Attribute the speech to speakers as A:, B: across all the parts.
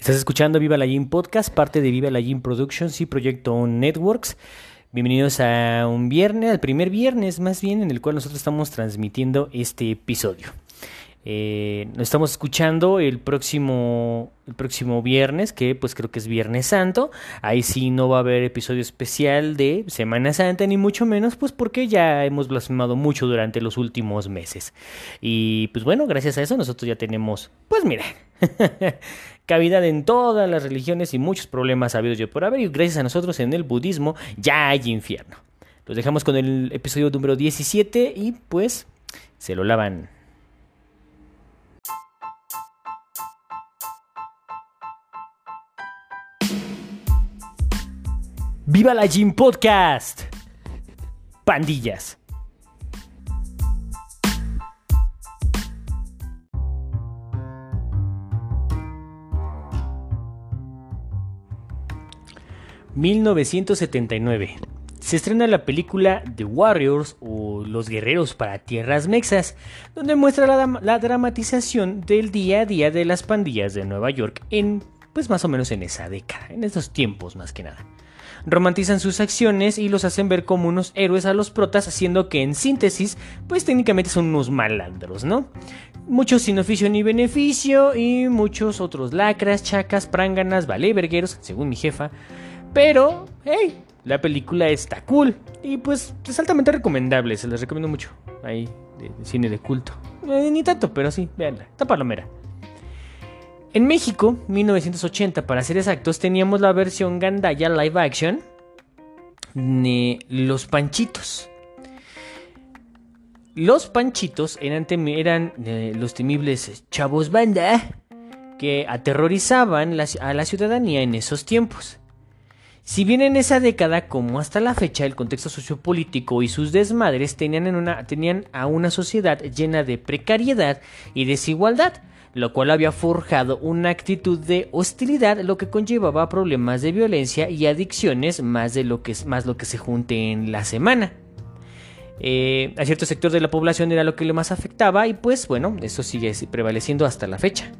A: Estás escuchando Viva la Gym Podcast, parte de Viva la Gym Productions y Proyecto Networks. Bienvenidos a un viernes, al primer viernes más bien, en el cual nosotros estamos transmitiendo este episodio. Eh, nos estamos escuchando el próximo, el próximo viernes, que pues creo que es Viernes Santo. Ahí sí no va a haber episodio especial de Semana Santa, ni mucho menos, pues porque ya hemos blasfemado mucho durante los últimos meses. Y pues bueno, gracias a eso nosotros ya tenemos, pues mira, cavidad en todas las religiones y muchos problemas habidos yo por haber. Y gracias a nosotros en el budismo ya hay infierno. Los dejamos con el episodio número 17 y pues se lo lavan. ¡Viva la Gym Podcast! Pandillas. ...1979... Se estrena la película The Warriors o Los Guerreros para Tierras Mexas, donde muestra la, dramatización del día a día de las pandillas de Nueva York en, pues más o menos en esa década, en esos tiempos más que nada romantizan sus acciones y los hacen ver como unos héroes a los protas, haciendo que en síntesis, pues técnicamente son unos malandros, ¿no? Muchos sin oficio ni beneficio y muchos otros lacras, chacas, pránganas, valevergueros, según mi jefa. Pero, hey, la película está cool y pues es altamente recomendable, se les recomiendo mucho. Ahí, de, cine de culto. Eh, ni tanto, pero sí, véanla, está palomera. En México, 1980 para ser exactos, teníamos la versión Gandaya live action de Los Panchitos. Los Panchitos eran, eran eh, los temibles chavos banda que aterrorizaban a la ciudadanía en esos tiempos. Si bien en esa década, como hasta la fecha, el contexto sociopolítico y sus desmadres tenían, en una, tenían a una sociedad llena de precariedad y desigualdad, lo cual había forjado una actitud de hostilidad, lo que conllevaba problemas de violencia y adicciones más de lo que, más lo que se junte en la semana. Eh, a cierto sector de la población era lo que le más afectaba y pues bueno, eso sigue prevaleciendo hasta la fecha.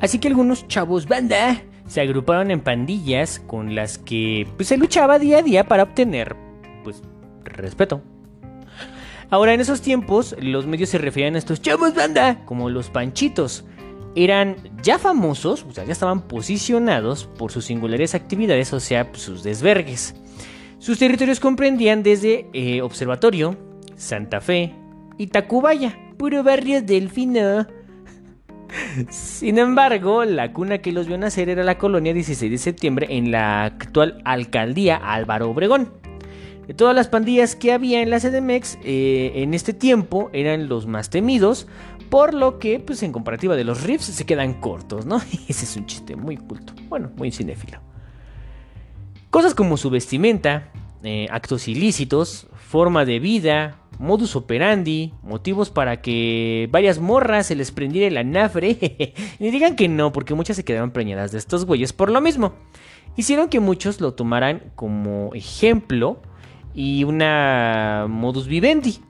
A: Así que algunos chavos banda se agruparon en pandillas con las que pues, se luchaba día a día para obtener pues respeto. Ahora, en esos tiempos, los medios se referían a estos chavos banda como los panchitos. Eran ya famosos, o sea, ya estaban posicionados por sus singulares actividades, o sea, sus desvergues. Sus territorios comprendían desde eh, Observatorio, Santa Fe y Tacubaya, puro barrio delfino. Sin embargo, la cuna que los vio nacer era la colonia 16 de septiembre en la actual alcaldía Álvaro Obregón. De todas las pandillas que había en la CDMX eh, en este tiempo eran los más temidos, por lo que, pues en comparativa de los riffs, se quedan cortos, ¿no? Ese es un chiste muy culto, bueno, muy cinéfilo. Cosas como su vestimenta, eh, actos ilícitos, forma de vida, modus operandi, motivos para que varias morras se les prendiera el anafre. Ni digan que no, porque muchas se quedaron preñadas de estos güeyes por lo mismo. Hicieron que muchos lo tomaran como ejemplo y una modus vivendi.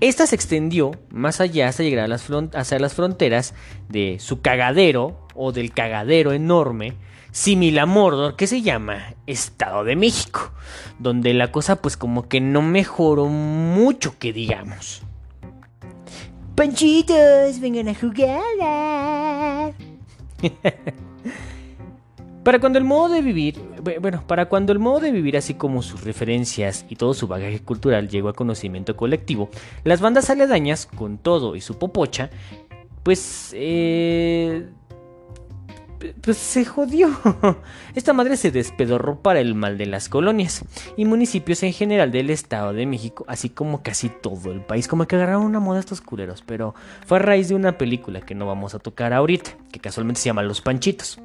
A: Esta se extendió más allá hasta llegar a las, fronteras de su cagadero o del cagadero enorme similar a Mordor que se llama Estado de México, donde la cosa pues como que no mejoró mucho que digamos. Panchitos, vengan a jugar. Para cuando el modo de vivir, bueno, para cuando el modo de vivir así como sus referencias y todo su bagaje cultural llegó a conocimiento colectivo, las bandas aledañas, con todo y su popocha, pues, eh, pues se jodió. Esta madre se despedorró para el mal de las colonias y municipios en general del Estado de México, así como casi todo el país, como que agarraron una moda estos culeros, pero fue a raíz de una película que no vamos a tocar ahorita, que casualmente se llama Los Panchitos.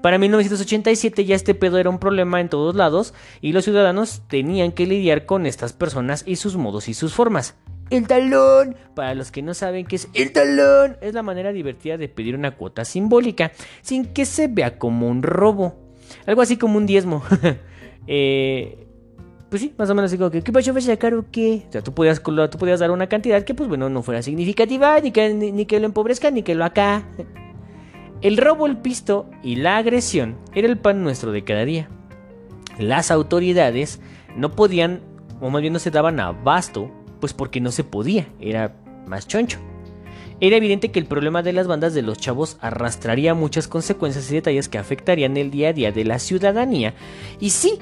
A: Para 1987 ya este pedo era un problema en todos lados y los ciudadanos tenían que lidiar con estas personas y sus modos y sus formas. El talón, para los que no saben qué es el talón, es la manera divertida de pedir una cuota simbólica sin que se vea como un robo. Algo así como un diezmo. eh, pues sí, más o menos así como que, ¿qué pasó? ¿Vas a sacar o qué? O sea, tú podías, tú podías dar una cantidad que, pues bueno, no fuera significativa, ni que, ni que lo empobrezca, ni que lo acá. El robo, el pisto y la agresión era el pan nuestro de cada día. Las autoridades no podían, o más bien no se daban abasto, pues porque no se podía, era más choncho. Era evidente que el problema de las bandas de los chavos arrastraría muchas consecuencias y detalles que afectarían el día a día de la ciudadanía. Y sí,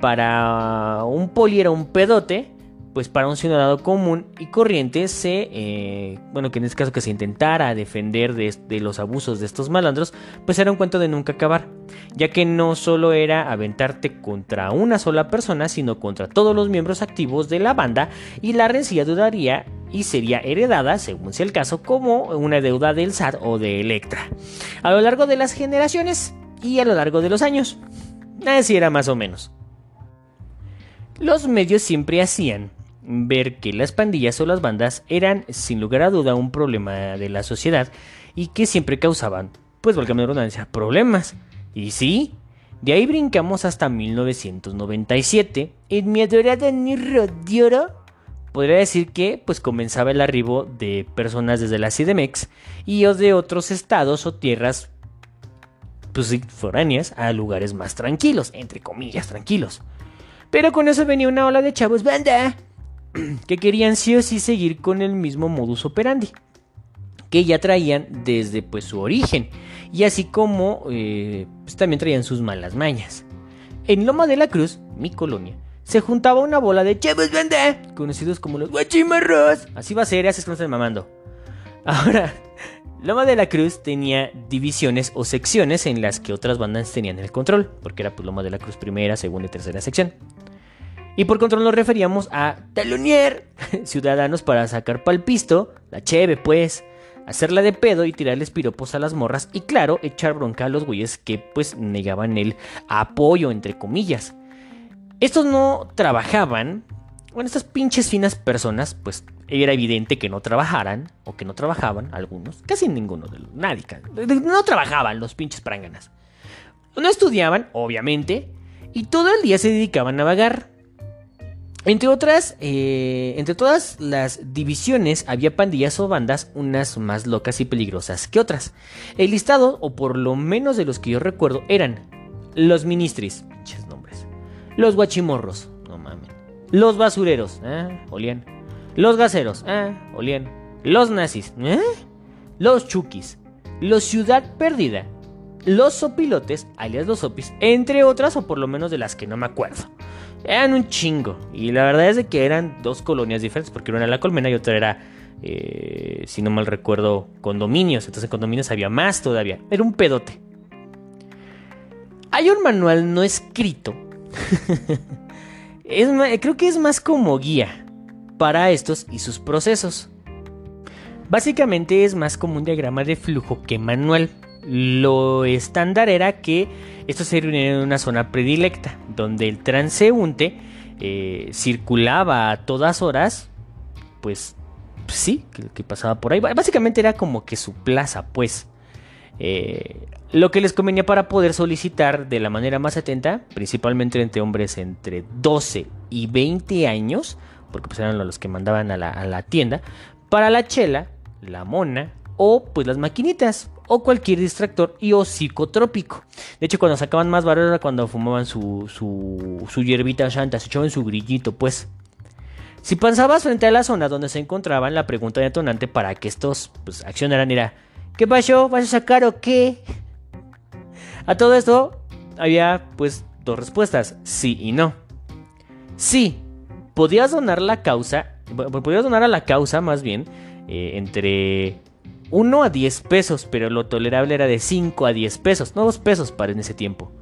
A: para un poli era un pedote, pues para un ciudadano común y corriente se, eh, bueno, que en este caso que se intentara defender de, los abusos de estos malandros, pues era un cuento de nunca acabar, ya que no solo era aventarte contra una sola persona, sino contra todos los miembros activos de la banda y la rencilla dudaría y sería heredada, según sea el caso, como una deuda del SAT o de Electra, a lo largo de las generaciones y a lo largo de los años. Así era más o menos. Los medios siempre hacían ver que las pandillas o las bandas eran sin lugar a duda un problema de la sociedad y que siempre causaban, pues valga la redundancia, problemas. Y sí, de ahí brincamos hasta 1997, en mi adorada Niro de Oro. Podría decir que pues comenzaba el arribo de personas desde la CDMX y de otros estados o tierras pues foráneas a lugares más tranquilos, entre comillas tranquilos. Pero con eso venía una ola de chavos banda que querían sí o sí seguir con el mismo modus operandi que ya traían desde pues su origen y así como eh, pues, también traían sus malas mañas. En Loma de la Cruz, mi colonia, se juntaba una bola de chavos banda, conocidos como los guachimarros. Así va a ser, así es que están mamando. Ahora, Loma de la Cruz tenía divisiones o secciones en las que otras bandas tenían el control, porque era pues Loma de la Cruz primera, segunda y tercera sección. Y por control nos referíamos a talonier, ciudadanos para sacar palpisto, la cheve pues, hacerla de pedo y tirarles piropos a las morras y claro, echar bronca a los güeyes que pues negaban el apoyo entre comillas. Estos no trabajaban, bueno, estas pinches finas personas pues era evidente que no trabajaran o que no trabajaban algunos, casi ninguno de los, nadie, no trabajaban los pinches pránganas. No estudiaban, obviamente, y todo el día se dedicaban a vagar. Entre otras, eh, entre todas las divisiones había pandillas o bandas, unas más locas y peligrosas que otras. El listado, o por lo menos de los que yo recuerdo, eran los ministris, pinches nombres, los guachimorros, no mames, los basureros, ¿eh? olían, los gaseros, ¿eh? olían, los nazis, los chukis, los ciudad perdida, los sopilotes, alias los sopis, entre otras, o por lo menos de las que no me acuerdo. Eran un chingo. Y la verdad es de que eran dos colonias diferentes, porque una era la colmena y otra era, eh, si no mal recuerdo, condominios. Entonces en condominios había más todavía. Era un pedote. Hay un manual no escrito. es creo que es más como guía para estos y sus procesos. Básicamente es más como un diagrama de flujo que manual. Lo estándar era que esto se reunía en una zona predilecta, donde el transeúnte eh, circulaba a todas horas, pues sí, que, pasaba por ahí. Básicamente era como que su plaza, pues. Eh, lo que les convenía para poder solicitar de la manera más atenta, principalmente entre hombres entre 12 y 20 años, porque pues eran los que mandaban a la, a la tienda, para la chela, la mona o pues las maquinitas o cualquier distractor y o psicotrópico. De hecho, cuando sacaban más valor era cuando fumaban su, su, su hierbita shanta, se echaban su grillito, pues. Si pasabas frente a la zona donde se encontraban, la pregunta detonante para que estos pues, accionaran era: ¿Qué pasó? ¿Vas a sacar o qué? A todo esto había pues dos respuestas: sí y no. Sí, podías donar la causa, podías donar a la causa más bien eh, entre 1 a 10 pesos, pero lo tolerable era de 5 a 10 pesos, no 2 pesos para en ese tiempo.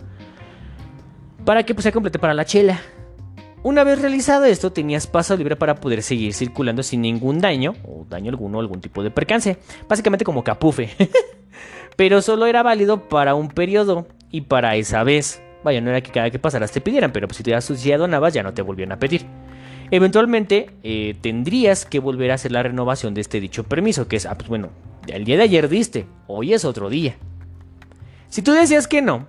A: Para que pues, se complete para la chela. Una vez realizado esto, tenías paso libre para poder seguir circulando sin ningún daño, o daño alguno, algún tipo de percance. Básicamente como capufe. pero solo era válido para un periodo y para esa vez. Vaya, no era que cada que pasaras te pidieran, pero pues, si te ya donabas ya no te volvían a pedir. Eventualmente eh, tendrías que volver a hacer la renovación de este dicho permiso, que es, ah, pues bueno, el día de ayer diste, hoy es otro día. Si tú decías que no,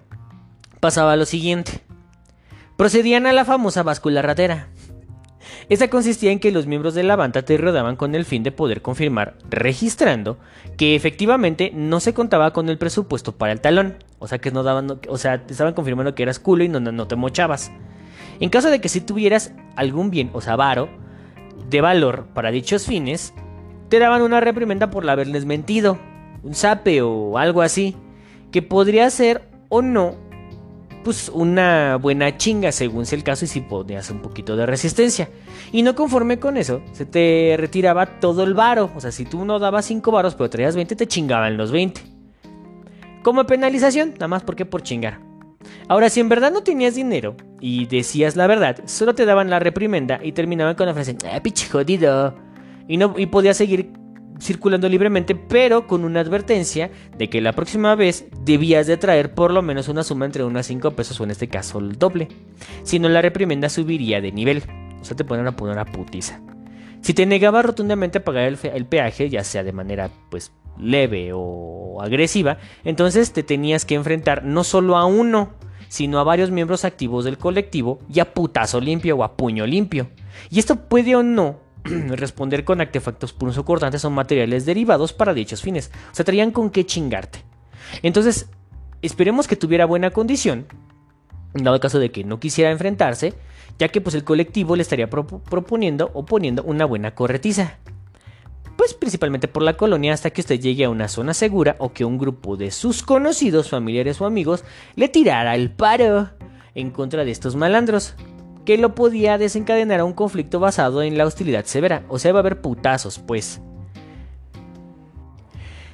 A: pasaba lo siguiente. Procedían a la famosa báscula ratera. Esta consistía en que los miembros de la banda te rodaban con el fin de poder confirmar, registrando, que efectivamente no se contaba con el presupuesto para el talón. O sea, que no daban, o sea, te estaban confirmando que eras culo y no, te mochabas. En caso de que si tuvieras algún bien, o sea, varo, de valor para dichos fines, te daban una reprimenda por haberles mentido, un sape o algo así, que podría ser o no pues una buena chinga según sea el caso y si podías un poquito de resistencia. Y no conforme con eso, se te retiraba todo el varo. O sea, si tú no dabas 5 varos pero traías 20, te chingaban los 20. Como penalización, nada más porque por chingar. Ahora, si en verdad no tenías dinero y decías la verdad, solo te daban la reprimenda y terminaban con la frase, ah, pinche jodido. Y, podías seguir circulando libremente, pero con una advertencia de que la próxima vez debías de traer por lo menos una suma entre unas 5 pesos o en este caso el doble. Si no, la reprimenda subiría de nivel. O sea, te ponen a poner una putiza. Si te negabas rotundamente a pagar el, peaje, ya sea de manera pues leve o agresiva, entonces te tenías que enfrentar no solo a uno, sino a varios miembros activos del colectivo y a putazo limpio o a puño limpio. Y esto puede o no responder con artefactos cortantes o materiales derivados para dichos fines. O sea, traían con qué chingarte. Entonces, esperemos que tuviera buena condición, dado caso de que no quisiera enfrentarse, ya que pues el colectivo le estaría proponiendo o poniendo una buena corretiza. Pues principalmente por la colonia hasta que usted llegue a una zona segura o que un grupo de sus conocidos, familiares o amigos le tirara el paro en contra de estos malandros que lo podía desencadenar a un conflicto basado en la hostilidad severa, o sea, va a haber putazos, pues.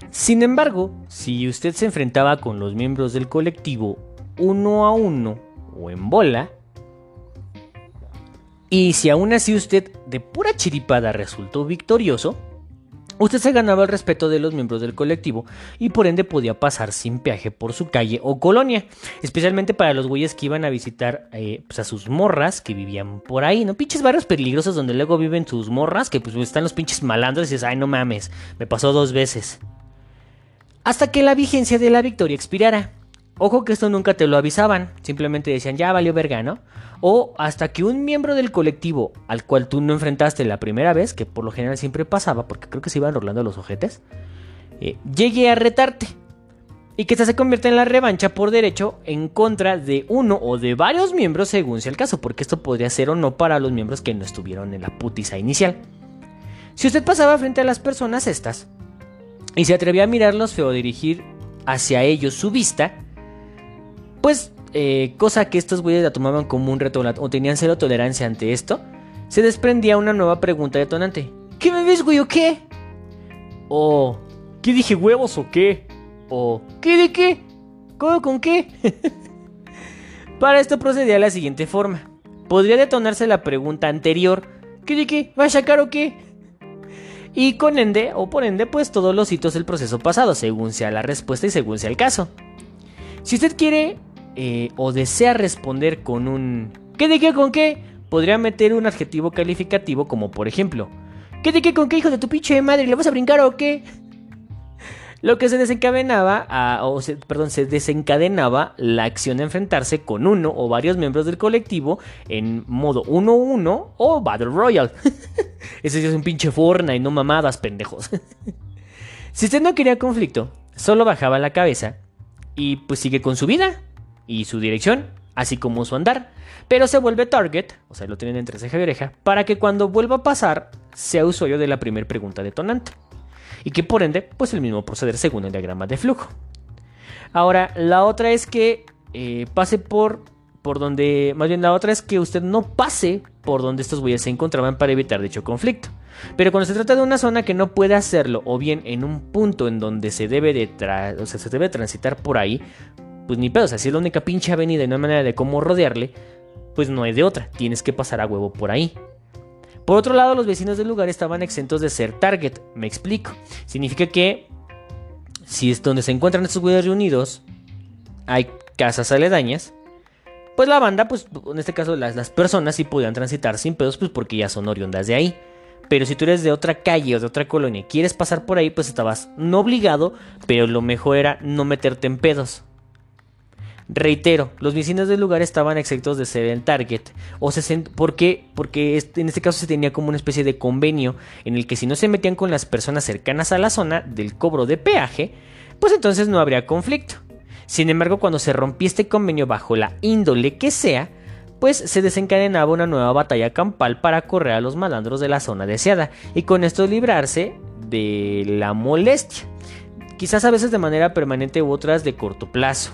A: Sin embargo, si usted se enfrentaba con los miembros del colectivo uno a uno o en bola, y si aún así usted de pura chiripada resultó victorioso, Usted se ganaba el respeto de los miembros del colectivo y por ende podía pasar sin peaje por su calle o colonia, especialmente para los güeyes que iban a visitar eh, pues, a sus morras que vivían por ahí, ¿no? Pinches barrios peligrosos donde luego viven sus morras, que pues están los pinches malandros y dices, ay no mames, me pasó dos veces. Hasta que la vigencia de la victoria expirara. Ojo que esto nunca te lo avisaban, simplemente decían, ya valió verga, ¿no? O hasta que un miembro del colectivo al cual tú no enfrentaste la primera vez, que por lo general siempre pasaba, porque creo que se iban rolando los ojetes, eh, llegue a retarte. Y que esta se convierta en la revancha por derecho en contra de uno o de varios miembros según sea el caso, porque esto podría ser o no para los miembros que no estuvieron en la putiza inicial. Si usted pasaba frente a las personas estas y se atrevía a mirarlos feo dirigir hacia ellos su vista, pues, eh, cosa que estos güeyes la tomaban como un reto o tenían cero tolerancia ante esto, se desprendía una nueva pregunta detonante. ¿Qué me ves, güey, o qué? O, ¿qué dije huevos o qué? O, ¿qué de qué? ¿Cómo con qué? Para esto procedía de la siguiente forma. Podría detonarse la pregunta anterior. ¿Qué de qué? ¿Va a sacar o qué? Y con ende, o por ende, pues todos los hitos del proceso pasado, según sea la respuesta y según sea el caso. Si usted quiere eh, o desea responder con un ¿qué de qué con qué? Podría meter un adjetivo calificativo como por ejemplo ¿qué de qué con qué hijo de tu pinche madre? ¿Le vas a brincar o qué? Lo que se desencadenaba, o perdón, se desencadenaba la acción de enfrentarse con uno o varios miembros del colectivo en modo 1-1 o Battle Royale. Ese es un pinche y no mamadas, pendejos. si usted no quería conflicto, solo bajaba la cabeza y pues sigue con su vida y su dirección, así como su andar. Pero se vuelve target, o sea, lo tienen entre ceja y oreja, para que cuando vuelva a pasar sea usuario de la primera pregunta detonante. Y que por ende, pues el mismo proceder según el diagrama de flujo. Ahora, la otra es que eh, pase por, por donde, más bien la otra es que usted no pase por donde estos güeyes se encontraban para evitar dicho conflicto. Pero cuando se trata de una zona que no puede hacerlo, o bien en un punto en donde se debe de, o sea, se debe transitar por ahí, pues ni pedo, o sea, si es la única pinche avenida y no hay manera de cómo rodearle, pues no hay de otra, tienes que pasar a huevo por ahí. Por otro lado, los vecinos del lugar estaban exentos de ser target, me explico. Significa que si es donde se encuentran estos güeyes reunidos, hay casas aledañas, pues la banda, pues en este caso las, las personas sí podían transitar sin pedos, pues porque ya son oriundas de ahí. Pero si tú eres de otra calle o de otra colonia y quieres pasar por ahí, pues estabas no obligado, pero lo mejor era no meterte en pedos. Reitero, los vecinos del lugar estaban exentos de ser el target. O ¿Por qué? Porque en este caso se tenía como una especie de convenio en el que si no se metían con las personas cercanas a la zona del cobro de peaje, pues entonces no habría conflicto. Sin embargo, cuando se rompía este convenio bajo la índole que sea, pues se desencadenaba una nueva batalla campal para correr a los malandros de la zona deseada y con esto librarse de la molestia, quizás a veces de manera permanente u otras de corto plazo.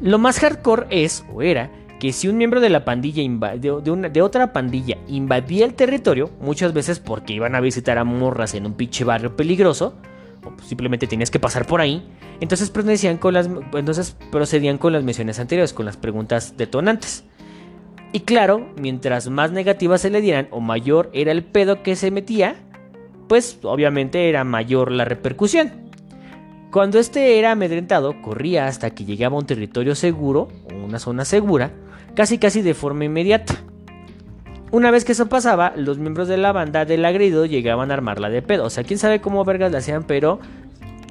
A: Lo más hardcore es, o era, que si un miembro de la pandilla de, de, otra pandilla invadía el territorio, muchas veces porque iban a visitar a morras en un pinche barrio peligroso, o pues simplemente tenías que pasar por ahí, entonces procedían con las, entonces procedían con las misiones anteriores, con las preguntas detonantes. Y claro, mientras más negativas se le dieran o mayor era el pedo que se metía, pues obviamente era mayor la repercusión. Cuando este era amedrentado, corría hasta que llegaba a un territorio seguro, una zona segura, casi casi de forma inmediata. Una vez que eso pasaba, los miembros de la banda del agredido llegaban a armarla de pedo. O sea, quién sabe cómo vergas la hacían, pero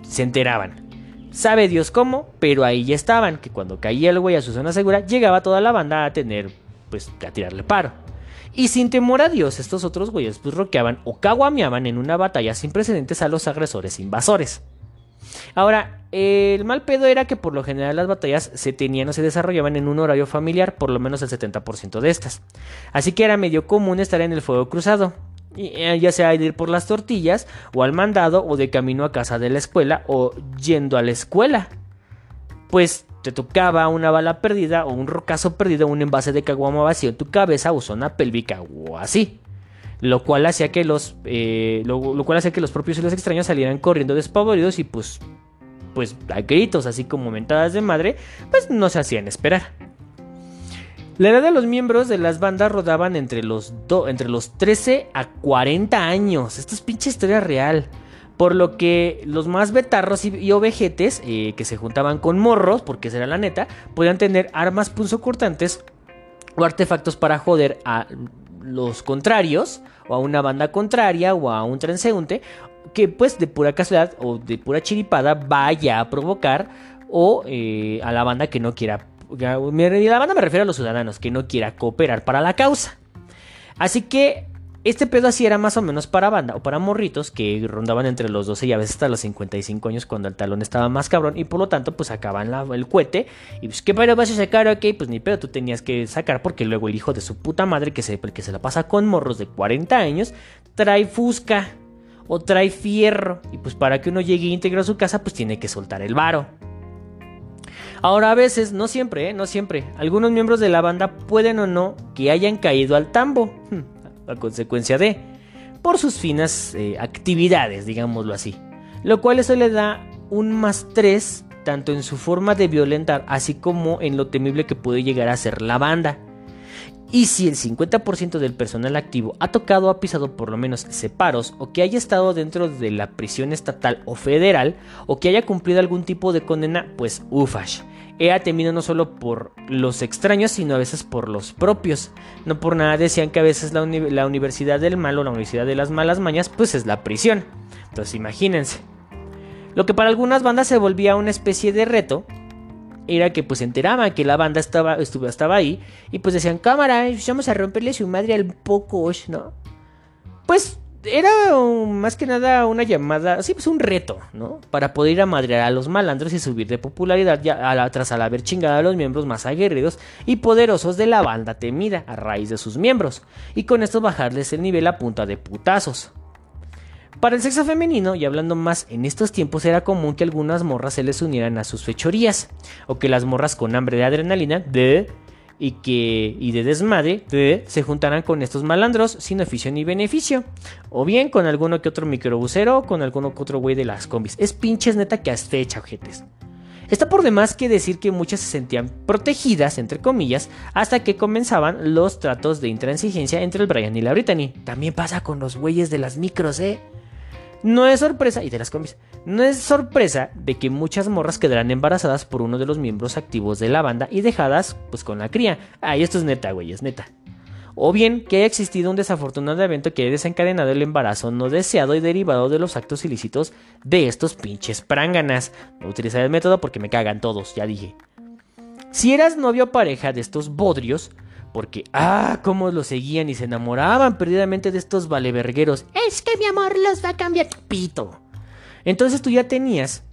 A: se enteraban. Sabe Dios cómo, pero ahí ya estaban, que cuando caía el güey a su zona segura, llegaba toda la banda a tener, pues, a tirarle paro. Y sin temor a Dios, estos otros güeyes pues roqueaban o caguameaban en una batalla sin precedentes a los agresores invasores. Ahora, el mal pedo era que por lo general las batallas se tenían o se desarrollaban en un horario familiar, por lo menos el 70% de estas. Así que era medio común estar en el fuego cruzado, eh, ya sea ir por las tortillas, o al mandado, o de camino a casa de la escuela, o yendo a la escuela. Pues te tocaba una bala perdida, o un rocazo perdido, un envase de caguama vacío en tu cabeza, o zona pélvica, o así lo cual hacía que los eh, lo, cual hacía que los propios y los extraños salieran corriendo despavoridos y pues pues a gritos así como mentadas de madre pues no se hacían esperar la edad de los miembros de las bandas rodaban entre los, entre los 13 a 40 años. Esto es pinche historia real. Por lo que los más betarros y, ovejetes, eh, que se juntaban con morros, porque esa era la neta, podían tener armas punzocortantes o artefactos para joder a los contrarios, o a una banda contraria, o a un transeúnte, que pues de pura casualidad o de pura chiripada vaya a provocar, o eh, a la banda que no quiera. Y la banda me refiero a los ciudadanos, que no quiera cooperar para la causa. Así que este pedo así era más o menos para banda o para morritos que rondaban entre los 12 y a veces hasta los 55 años cuando el talón estaba más cabrón y por lo tanto pues sacaban el cohete y pues qué pedo vas a sacar, ok, pues ni pedo tú tenías que sacar porque luego el hijo de su puta madre que se, que se la pasa con morros de 40 años trae fusca o trae fierro y pues para que uno llegue íntegro a su casa pues tiene que soltar el varo. Ahora a veces, no siempre, ¿eh? no siempre, algunos miembros de la banda pueden o no que hayan caído al tambo. Hmm a consecuencia de, por sus finas eh, actividades, digámoslo así. Lo cual eso le da un más 3 tanto en su forma de violentar, así como en lo temible que puede llegar a ser la banda. Y si el 50% del personal activo ha tocado o ha pisado por lo menos separos o que haya estado dentro de la prisión estatal o federal o que haya cumplido algún tipo de condena, pues ufash era temido no solo por los extraños, sino a veces por los propios. No por nada decían que a veces la, universidad del mal o la universidad de las malas mañas, pues es la prisión. Entonces imagínense. Lo que para algunas bandas se volvía una especie de reto, era que pues se enteraban que la banda estaba, estaba ahí y pues decían, cámara, vamos a romperle su madre al poco, ¿no? Pues era más que nada una llamada, sí, pues un reto, ¿no? Para poder ir a madrear a los malandros y subir de popularidad ya a la, tras al haber chingado a los miembros más aguerridos y poderosos de la banda temida a raíz de sus miembros, y con esto bajarles el nivel a punta de putazos. Para el sexo femenino, y hablando más en estos tiempos, era común que algunas morras se les unieran a sus fechorías, o que las morras con hambre de adrenalina, de y que y de desmadre se juntaran con estos malandros sin oficio ni beneficio. O bien con alguno que otro microbusero o con alguno que otro güey de las combis. Es pinches neta que hasta fecha, ojetes. Está por demás que decir que muchas se sentían protegidas, entre comillas, hasta que comenzaban los tratos de intransigencia entre el Brian y la Brittany. También pasa con los güeyes de las micros, ¿eh? No es sorpresa, y de las combis, no es sorpresa de que muchas morras quedarán embarazadas por uno de los miembros activos de la banda y dejadas pues con la cría. Ay, esto es neta, güey, es neta. O bien que haya existido un desafortunado evento que haya desencadenado el embarazo no deseado y derivado de los actos ilícitos de estos pinches pránganas. No utilizar el método porque me cagan todos, ya dije. Si eras novio o pareja de estos bodrios, porque, ah, cómo lo seguían y se enamoraban perdidamente de estos valevergueros. Es que mi amor los va a cambiar. Pito. Entonces tú ya tenías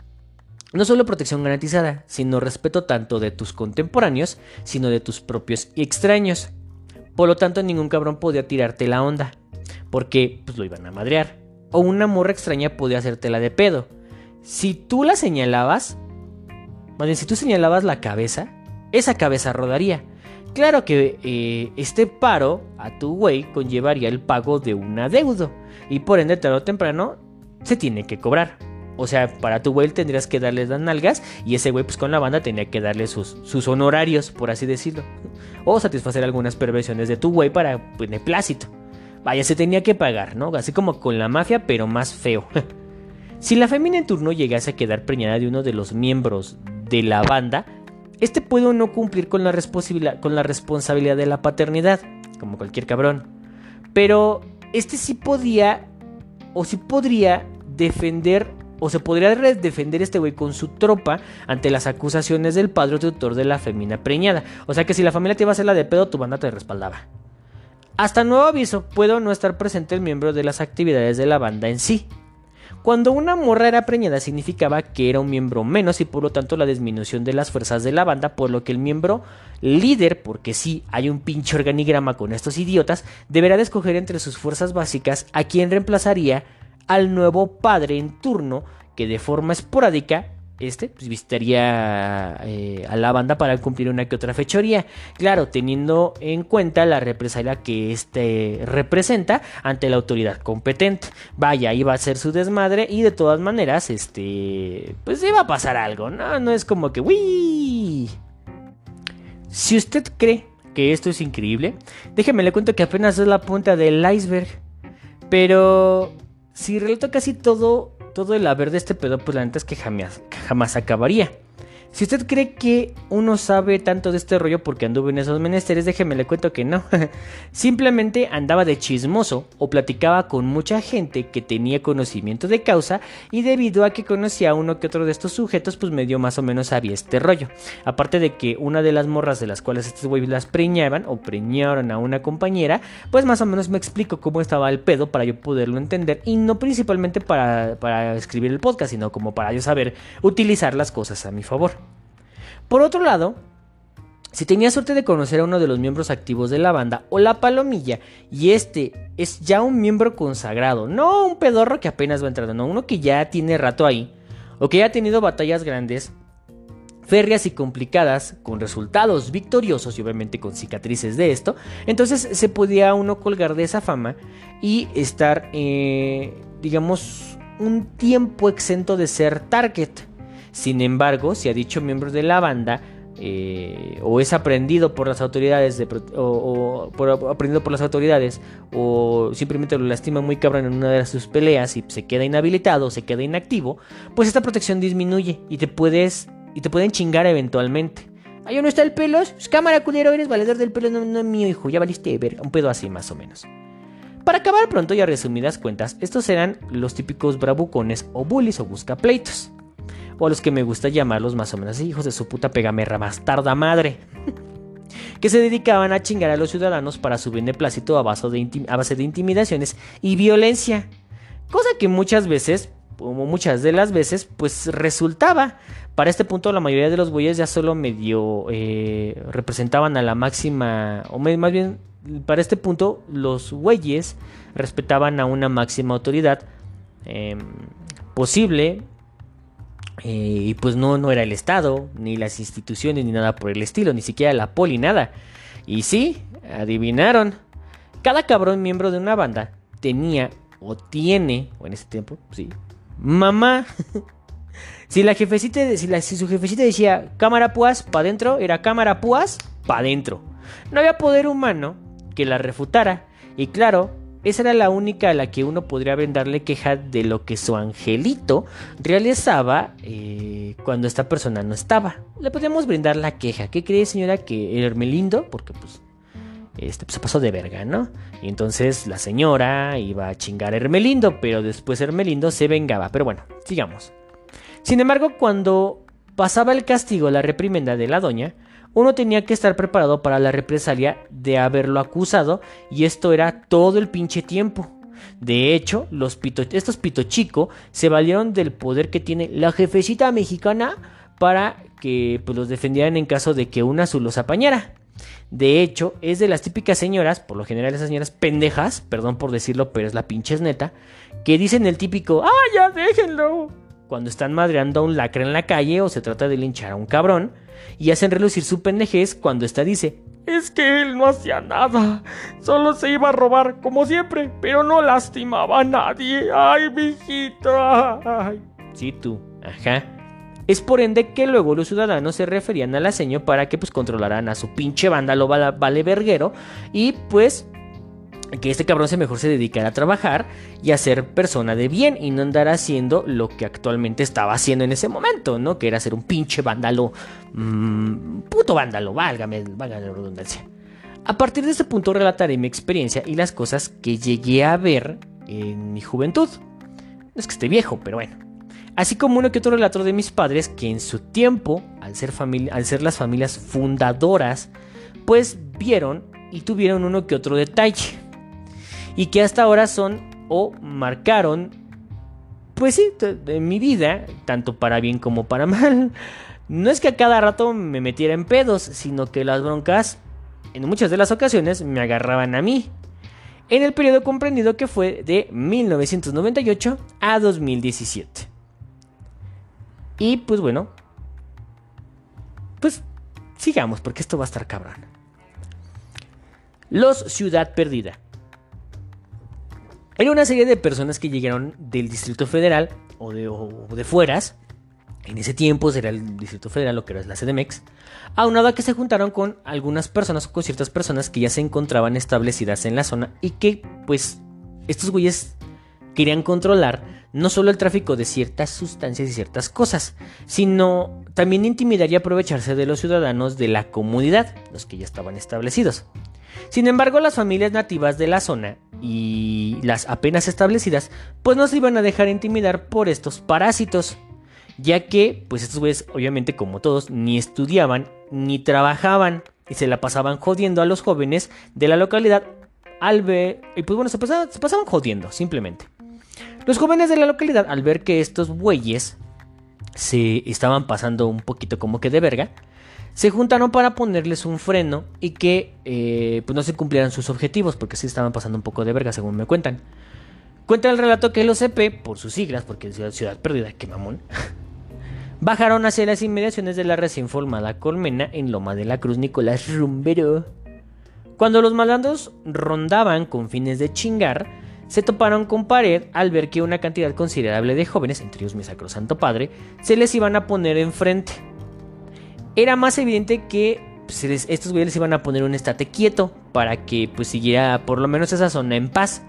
A: no solo protección garantizada, sino respeto tanto de tus contemporáneos, sino de tus propios extraños. Por lo tanto, ningún cabrón podía tirarte la onda, porque pues lo iban a madrear. O una morra extraña podía hacértela de pedo. Si tú la señalabas, más si tú señalabas la cabeza, esa cabeza rodaría. Claro que eh, este paro a tu güey conllevaría el pago de un adeudo y por ende tarde o temprano se tiene que cobrar. O sea, para tu güey tendrías que darle las nalgas y ese güey pues con la banda tenía que darle sus, honorarios, por así decirlo. O satisfacer algunas perversiones de tu güey para pues, plácito. Vaya, se tenía que pagar, ¿no? Así como con la mafia, pero más feo. si la fémina en turno llegase a quedar preñada de uno de los miembros de la banda, este puede no cumplir con la, responsabilidad, con la responsabilidad de la paternidad, como cualquier cabrón. Pero este sí podía, o sí podría defender o se podría defender este güey con su tropa ante las acusaciones del padre tutor de la femina preñada. O sea que si la familia te iba a hacer la de pedo, tu banda te respaldaba. Hasta nuevo aviso, puedo no estar presente el miembro de las actividades de la banda en sí. Cuando una morra era preñada significaba que era un miembro menos y por lo tanto la disminución de las fuerzas de la banda, por lo que el miembro líder, porque sí hay un pinche organigrama con estos idiotas, deberá de escoger entre sus fuerzas básicas a quien reemplazaría al nuevo padre en turno que de forma esporádica este pues, visitaría eh, a la banda para cumplir una que otra fechoría. Claro, teniendo en cuenta la represalia que este representa ante la autoridad competente. Vaya, iba a ser su desmadre y de todas maneras, este, pues iba a pasar algo, ¿no? No es como que, ¡Uy! Si usted cree que esto es increíble, déjeme le cuento que apenas es la punta del iceberg. Pero si relato casi todo, todo el haber de este pedo, pues la neta es que jamás, jamás acabaría. Si usted cree que uno sabe tanto de este rollo porque anduvo en esos menesteres, déjeme le cuento que no. Simplemente andaba de chismoso o platicaba con mucha gente que tenía conocimiento de causa y debido a que conocía a uno que otro de estos sujetos, pues medio más o menos sabía este rollo. Aparte de que una de las morras de las cuales estos güeyes las preñaban o preñaron a una compañera, pues más o menos me explico cómo estaba el pedo para yo poderlo entender y no principalmente para, para escribir el podcast, sino como para yo saber utilizar las cosas a mi favor. Por otro lado, si tenía suerte de conocer a uno de los miembros activos de la banda o la palomilla y este es ya un miembro consagrado, no un pedorro que apenas va entrando, no, uno que ya tiene rato ahí o que ya ha tenido batallas grandes, férreas y complicadas, con resultados victoriosos y obviamente con cicatrices de esto, entonces se podía uno colgar de esa fama y estar, eh, digamos, un tiempo exento de ser target. Sin embargo, si ha dicho miembro de la banda eh, o es aprendido por las autoridades o, aprendido por las autoridades o simplemente lo lastima muy cabrón en una de sus peleas y se queda inhabilitado, se queda inactivo, pues esta protección disminuye y te puedes y te pueden chingar eventualmente. Ahí no está el pelo, pues, cámara culero, eres valedor del pelo, no, es mío hijo, ya valiste ver, un pedo así más o menos. Para acabar pronto y a resumidas cuentas, estos eran los típicos bravucones o bullies o buscapleitos o a los que me gusta llamarlos más o menos hijos de su puta pegamerra bastarda madre, que se dedicaban a chingar a los ciudadanos para su beneplácito a, a base de intimidaciones y violencia, cosa que muchas veces, como muchas de las veces, pues resultaba. Para este punto la mayoría de los bueyes ya solo medio eh, representaban a la máxima, o más bien, para este punto los bueyes respetaban a una máxima autoridad em, posible eh, y pues no, no era el Estado, ni las instituciones, ni nada por el estilo, ni siquiera la poli, nada. Y sí, adivinaron. Cada cabrón miembro de una banda tenía o tiene, o en ese tiempo, sí, mamá. si la jefecita, si, la, si su jefecita decía cámara púas pa' adentro, era cámara púas pa' adentro. No había poder humano que la refutara. Y claro, esa era la única a la que uno podría brindarle queja de lo que su angelito realizaba eh, cuando esta persona no estaba. Le podríamos brindar la queja. ¿Qué cree señora que era Hermelindo? Porque pues este, pues, se pasó de verga, ¿no? Y entonces la señora iba a chingar a Hermelindo, pero después Hermelindo se vengaba. Pero bueno, sigamos. Sin embargo, cuando pasaba el castigo, la reprimenda de la doña, uno tenía que estar preparado para la represalia de haberlo acusado y esto era todo el pinche tiempo. De hecho, los pito, estos pito chico se valieron del poder que tiene la jefecita mexicana para que pues, los defendieran en caso de que una azul los apañara. De hecho, es de las típicas señoras, por lo general esas señoras pendejas, perdón por decirlo, pero es la pinche neta, que dicen el típico, ¡ah, ya déjenlo! Cuando están madreando a un lacra en la calle o se trata de linchar a un cabrón, y hacen relucir su pendejez cuando ésta dice, es que él no hacía nada, solo se iba a robar como siempre, pero no lastimaba a nadie. ¡Ay, mijito! ¡Ay! Sí, tú, ajá. Es por ende que luego los ciudadanos se referían a la seño para que pues controlaran a su pinche vándalo vale verguero y pues que este cabrón se mejor se dedicara a trabajar y a ser persona de bien y no andar haciendo lo que actualmente estaba haciendo en ese momento, ¿no? Que era ser un pinche vándalo, mmm, puto vándalo, válgame, válgame la redundancia. A partir de este punto relataré mi experiencia y las cosas que llegué a ver en mi juventud. No es que esté viejo, pero bueno. Así como uno que otro relato de mis padres que en su tiempo, al ser, al ser las familias fundadoras, pues vieron y tuvieron uno que otro detalle y que hasta ahora son o marcaron, pues sí, en mi vida, tanto para bien como para mal. No es que a cada rato me metiera en pedos, sino que las broncas, en muchas de las ocasiones, me agarraban a mí. En el periodo comprendido que fue de 1998 a 2017. Y pues bueno, pues sigamos porque esto va a estar cabrón. Los Ciudad Perdida. Era una serie de personas que llegaron del Distrito Federal o de, de fueras. En ese tiempo era el Distrito Federal, lo que era la CDMX. Aunado a que se juntaron con algunas personas o con ciertas personas que ya se encontraban establecidas en la zona y que, pues, estos güeyes querían controlar no solo el tráfico de ciertas sustancias y ciertas cosas, sino también intimidar y aprovecharse de los ciudadanos de la comunidad, los que ya estaban establecidos. Sin embargo, las familias nativas de la zona y las apenas establecidas, pues no se iban a dejar intimidar por estos parásitos, ya que, pues estos güeyes, obviamente como todos, ni estudiaban ni trabajaban y se la pasaban jodiendo a los jóvenes de la localidad al ver, y pues bueno, se pasaban, se pasaban jodiendo, simplemente. Los jóvenes de la localidad, al ver que estos bueyes se estaban pasando un poquito como que de verga, se juntaron para ponerles un freno y que eh, pues no se cumplieran sus objetivos, porque sí estaban pasando un poco de verga, según me cuentan. Cuenta el relato que los CP, por sus siglas, porque es Ciudad Perdida, que mamón, bajaron hacia las inmediaciones de la recién formada colmena en Loma de la Cruz Nicolás Rumbero. Cuando los malandros rondaban con fines de chingar, se toparon con pared al ver que una cantidad considerable de jóvenes, entre ellos mi sacrosanto padre, se les iban a poner enfrente era más evidente que pues, estos güeyes les iban a poner un estate quieto para que pues siguiera por lo menos esa zona en paz.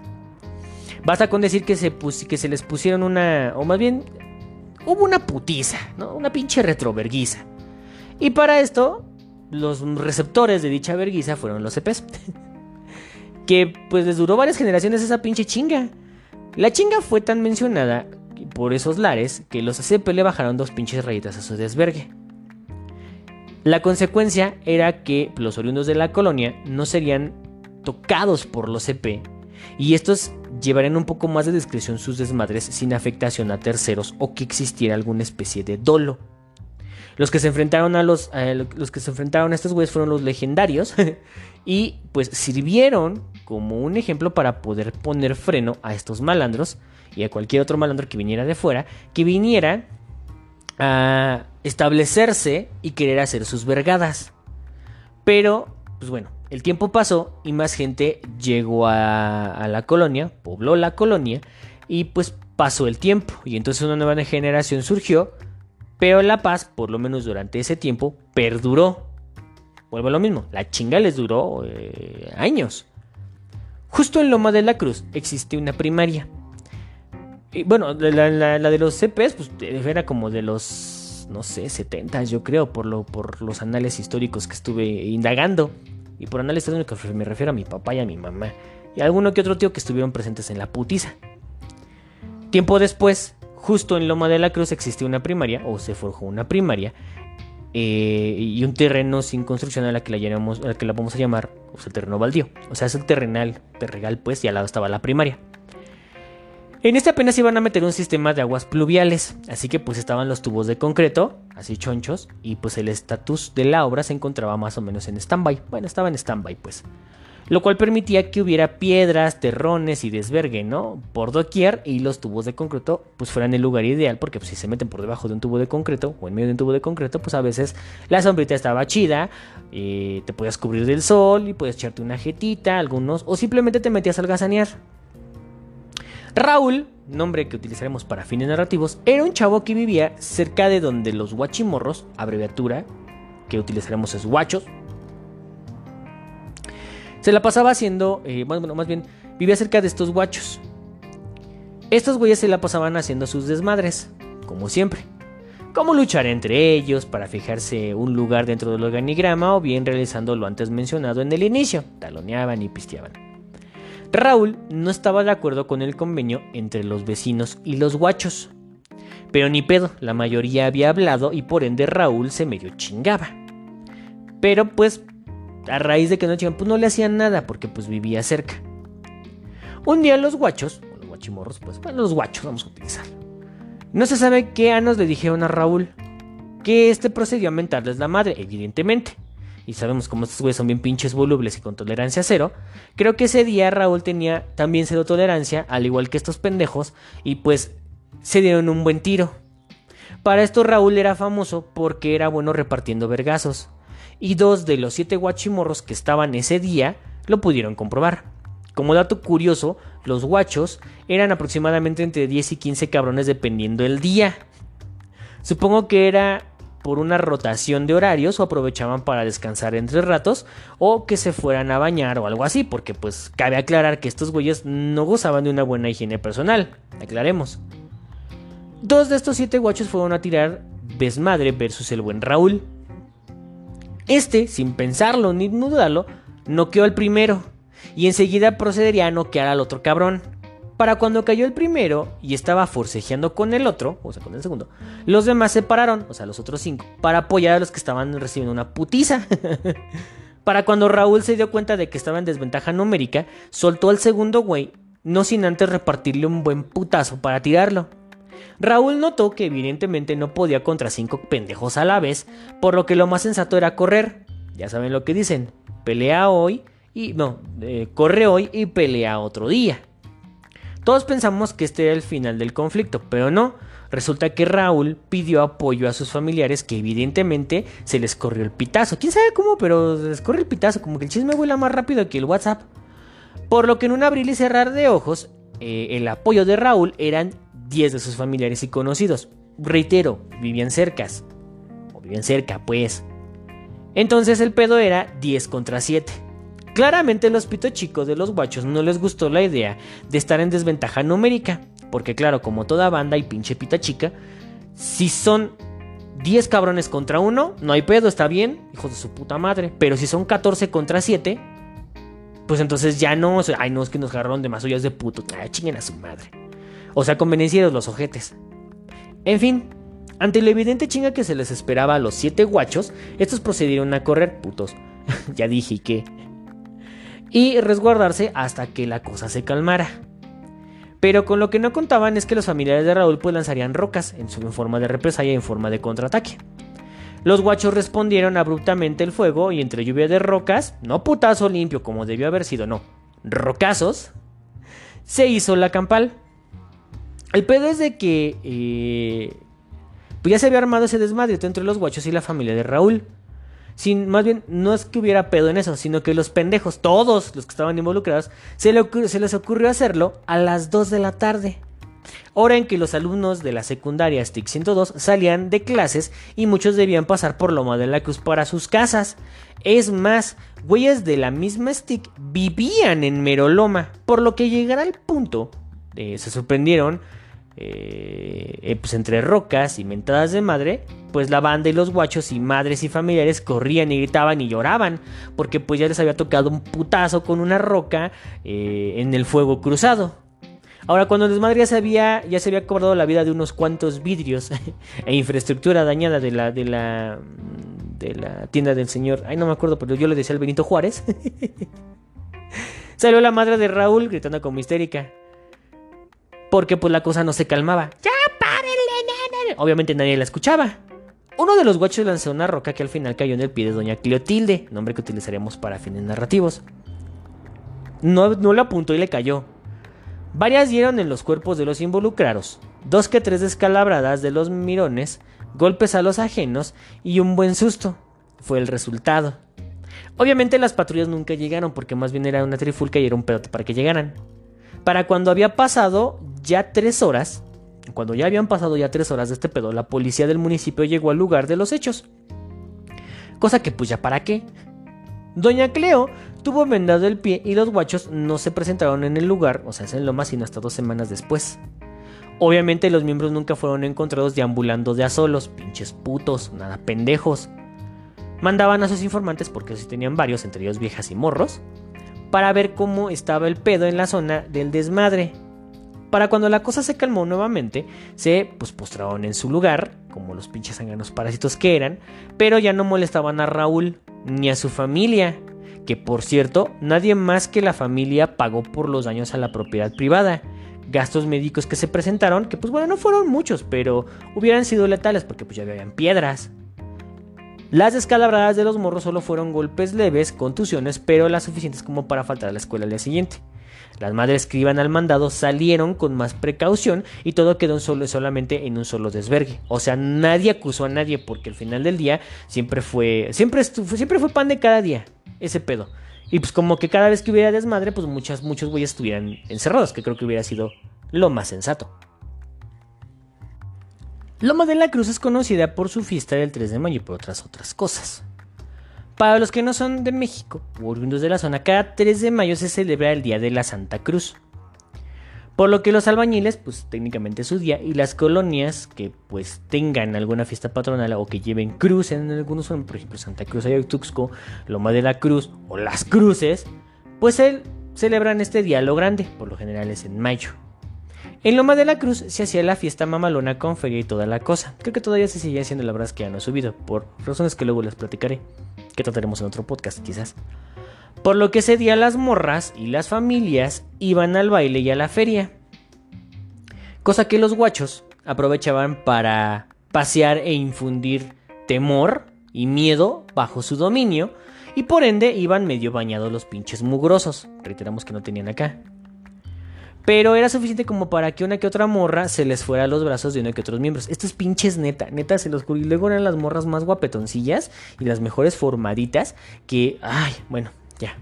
A: Basta con decir que se, les pusieron una, o más bien, hubo una putiza, ¿no? Una pinche retroverguiza. Y para esto, los receptores de dicha verguiza fueron los CPs. que pues les duró varias generaciones esa pinche chinga. La chinga fue tan mencionada por esos lares que los CP le bajaron dos pinches rayitas a su desvergue. La consecuencia era que los oriundos de la colonia no serían tocados por los CP y estos llevarían un poco más de discreción sus desmadres sin afectación a terceros o que existiera alguna especie de dolo. Los que se enfrentaron a los, los que se enfrentaron a estos güeyes fueron los legendarios y pues sirvieron como un ejemplo para poder poner freno a estos malandros y a cualquier otro malandro que viniera de fuera, que viniera a establecerse y querer hacer sus vergadas. Pero, pues bueno, el tiempo pasó y más gente llegó a, la colonia, pobló la colonia y pues pasó el tiempo y entonces una nueva generación surgió, pero la paz, por lo menos durante ese tiempo, perduró. Vuelvo a lo mismo, la chinga les duró eh, años. Justo en Loma de la Cruz existe una primaria y bueno, la, de los CPs, pues era como de los, no sé, 70 yo creo, por, lo, por los anales históricos que estuve indagando. Y por anales históricos me refiero a mi papá y a mi mamá. Y a alguno que otro tío que estuvieron presentes en la putiza. Tiempo después, justo en Loma de la Cruz existió una primaria, o se forjó una primaria, eh, y un terreno sin construcción a la que la, llamamos, a la que la vamos a llamar o sea, terreno baldío. O sea, es el terrenal, terregal, pues, y al lado estaba la primaria. En este apenas iban a meter un sistema de aguas pluviales, así que pues estaban los tubos de concreto, así chonchos, y pues el estatus de la obra se encontraba más o menos en stand-by. Bueno, estaba en stand-by, pues lo cual permitía que hubiera piedras, terrones y desvergue, ¿no? Por doquier y los tubos de concreto pues fueran el lugar ideal porque pues, si se meten por debajo de un tubo de concreto o en medio de un tubo de concreto pues a veces la sombrita estaba chida, y te podías cubrir del sol y puedes echarte una jetita, algunos, o simplemente te metías al gasanear. Raúl, nombre que utilizaremos para fines narrativos, era un chavo que vivía cerca de donde los guachimorros, abreviatura que utilizaremos es guachos, se la pasaba haciendo, eh, bueno, más bien, vivía cerca de estos guachos. Estos güeyes se la pasaban haciendo sus desmadres, como siempre. Como luchar entre ellos para fijarse un lugar dentro del organigrama o bien realizando lo antes mencionado en el inicio, taloneaban y pisteaban. Raúl no estaba de acuerdo con el convenio entre los vecinos y los guachos. Pero ni pedo, la mayoría había hablado y por ende Raúl se medio chingaba. Pero pues a raíz de que no pues no le hacían nada porque pues vivía cerca. Un día los guachos, o los guachimorros, pues bueno, los guachos vamos a utilizar. No se sabe qué anos le dijeron a Raúl que este procedió a mentarles la madre, evidentemente. Y sabemos cómo estos güeyes son bien pinches volubles y con tolerancia cero. Creo que ese día Raúl tenía también cero tolerancia, al igual que estos pendejos, y pues se dieron un buen tiro. Para esto Raúl era famoso porque era bueno repartiendo vergazos y dos de los siete guachimorros que estaban ese día lo pudieron comprobar. Como dato curioso, los guachos eran aproximadamente entre 10 y 15 cabrones dependiendo del día. Supongo que era por una rotación de horarios o aprovechaban para descansar entre ratos o que se fueran a bañar o algo así, porque pues cabe aclarar que estos güeyes no gozaban de una buena higiene personal, aclaremos. Dos de estos siete guachos fueron a tirar desmadre versus el buen Raúl. Este, sin pensarlo ni dudarlo, noqueó al primero y enseguida procedería a noquear al otro cabrón. Para cuando cayó el primero y estaba forcejeando con el otro, o sea, con el segundo, los demás se pararon, o sea, los otros cinco, para apoyar a los que estaban recibiendo una putiza. para cuando Raúl se dio cuenta de que estaba en desventaja numérica, soltó al segundo güey, no sin antes repartirle un buen putazo para tirarlo. Raúl notó que evidentemente no podía contra cinco pendejos a la vez, por lo que lo más sensato era correr. Ya saben lo que dicen, pelea hoy y no, eh, corre hoy y pelea otro día. Todos pensamos que este era el final del conflicto, pero no. Resulta que Raúl pidió apoyo a sus familiares que evidentemente se les corrió el pitazo. ¿Quién sabe cómo? Pero se les corrió el pitazo, como que el chisme vuela más rápido que el WhatsApp. Por lo que en un abrir y cerrar de ojos, eh, el apoyo de Raúl eran 10 de sus familiares y conocidos. Reitero, vivían cercas. O vivían cerca, pues. Entonces el pedo era 10 contra 7. Claramente los pito chicos de los guachos no les gustó la idea de estar en desventaja numérica. Porque claro, como toda banda y pinche pita chica, si son 10 cabrones contra uno, no hay pedo, está bien, hijos de su puta madre. Pero si son 14 contra 7, pues entonces ya no, ay no, es que nos agarraron de más ollas de puto, ay, chinguen a su madre. O sea, convenencieros los ojetes. En fin, ante la evidente chinga que se les esperaba a los siete guachos, estos procedieron a correr, putos. ya dije ¿y qué. Y resguardarse hasta que la cosa se calmara. Pero con lo que no contaban es que los familiares de Raúl pues lanzarían rocas en, su, forma de represalia y en forma de contraataque. Los guachos respondieron abruptamente el fuego y entre lluvia de rocas, no putazo limpio como debió haber sido, no, rocazos, se hizo la campal. El pedo es de que eh, pues ya se había armado ese desmadre entre los guachos y la familia de Raúl. Sin, más bien, no es que hubiera pedo en eso, sino que los pendejos, todos los que estaban involucrados, se, les ocurrió hacerlo a las 2 de la tarde. Hora en que los alumnos de la secundaria STIC 102 salían de clases y muchos debían pasar por Loma de la Cruz para sus casas. Es más, güeyes de la misma STIC vivían en Meroloma, por lo que llegar al punto, eh, se sorprendieron eh, eh, pues entre rocas y mentadas de madre, pues la banda y los guachos y madres y familiares corrían y gritaban y lloraban, porque pues ya les había tocado un putazo con una roca eh, en el fuego cruzado. Ahora, cuando el desmadre ya se había, ya se cobrado la vida de unos cuantos vidrios e infraestructura dañada de la, de la, de la tienda del señor, ay no me acuerdo, pero yo le decía al Benito Juárez. Salió la madre de Raúl gritando como histérica. Porque pues la cosa no se calmaba. ¡Ya párenle! Obviamente nadie la escuchaba. Uno de los guachos lanzó una roca que al final cayó en el pie de Doña Cleotilde, nombre que utilizaremos para fines narrativos. No, no le apuntó y le cayó. Varias dieron en los cuerpos de los involucrados, dos que tres descalabradas de los mirones, golpes a los ajenos y un buen susto. Fue el resultado. Obviamente las patrullas nunca llegaron porque más bien era una trifulca y era un pedote para que llegaran. Para cuando había pasado ya tres horas, cuando ya habían pasado ya tres horas de este pedo, la policía del municipio llegó al lugar de los hechos. Cosa que pues ya para qué. Doña Cleo tuvo vendado el pie y los guachos no se presentaron en el lugar, o sea, en Loma, sino hasta dos semanas después. Obviamente los miembros nunca fueron encontrados deambulando de a solos, pinches putos, nada pendejos mandaban a sus informantes, porque si tenían varios, entre ellos viejas y morros, para ver cómo estaba el pedo en la zona del desmadre. Para cuando la cosa se calmó nuevamente, se pues, postraron en su lugar, como los pinches sanganos parásitos que eran, pero ya no molestaban a Raúl ni a su familia, que por cierto, nadie más que la familia pagó por los daños a la propiedad privada. Gastos médicos que se presentaron, que pues bueno, no fueron muchos, pero hubieran sido letales porque pues ya habían piedras. Las descalabradas de los morros solo fueron golpes leves, contusiones, pero las suficientes como para faltar a la escuela al día siguiente. Las madres que iban al mandado salieron con más precaución y todo quedó solo, solamente en un solo desvergue. O sea, nadie acusó a nadie porque al final del día siempre fue, siempre, siempre fue pan de cada día, ese pedo. Y pues como que cada vez que hubiera desmadre, pues muchas, muchos güeyes estuvieran encerrados, que creo que hubiera sido lo más sensato. Loma de la Cruz es conocida por su fiesta del 3 de mayo y por otras otras cosas. Para los que no son de México o oriundos de la zona, cada 3 de mayo se celebra el Día de la Santa Cruz. Por lo que los albañiles, pues técnicamente es su día, y las colonias que pues tengan alguna fiesta patronal o que lleven cruz en algunos, por ejemplo Santa Cruz, Ayutuxco, Loma de la Cruz o Las Cruces, pues celebran este día lo grande, por lo general es en mayo. En Loma de la Cruz se hacía la fiesta mamalona con feria y toda la cosa. Creo que todavía se sigue haciendo, la verdad es que ya no he subido, por razones que luego les platicaré, que trataremos en otro podcast quizás. Por lo que ese día las morras y las familias iban al baile y a la feria. Cosa que los guachos aprovechaban para pasear e infundir temor y miedo bajo su dominio y por ende iban medio bañados los pinches mugrosos. Reiteramos que no tenían acá. Pero era suficiente como para que una que otra morra se les fuera a los brazos de uno que otros miembros. Esto es pinches neta, neta se los juro. Luego eran las morras más guapetoncillas y las mejores formaditas que, ay, bueno, ya.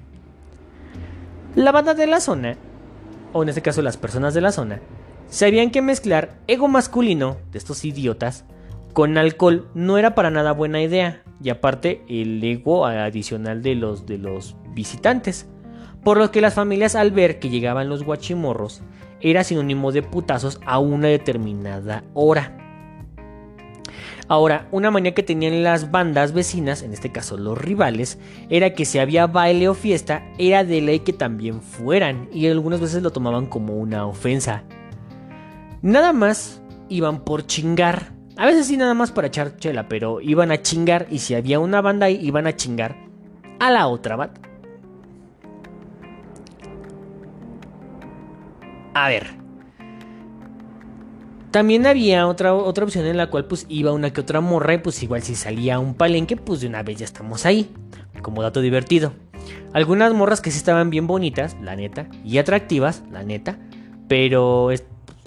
A: La banda de la zona, o en este caso las personas de la zona, sabían que mezclar ego masculino de estos idiotas con alcohol no era para nada buena idea. Y aparte el ego adicional de los, de los visitantes. Por lo que las familias al ver que llegaban los guachimorros era sinónimo de putazos a una determinada hora. Ahora, una manía que tenían las bandas vecinas, en este caso los rivales, era que si había baile o fiesta, era de ley que también fueran, y algunas veces lo tomaban como una ofensa. Nada más iban por chingar. A veces sí nada más para echar chela, pero iban a chingar y si había una banda ahí, iban a chingar a la otra banda. A ver. También había otra, otra opción en la cual pues iba una que otra morra y pues igual si salía un palenque pues de una vez ya estamos ahí. Como dato divertido. Algunas morras que sí estaban bien bonitas, la neta, y atractivas, la neta. Pero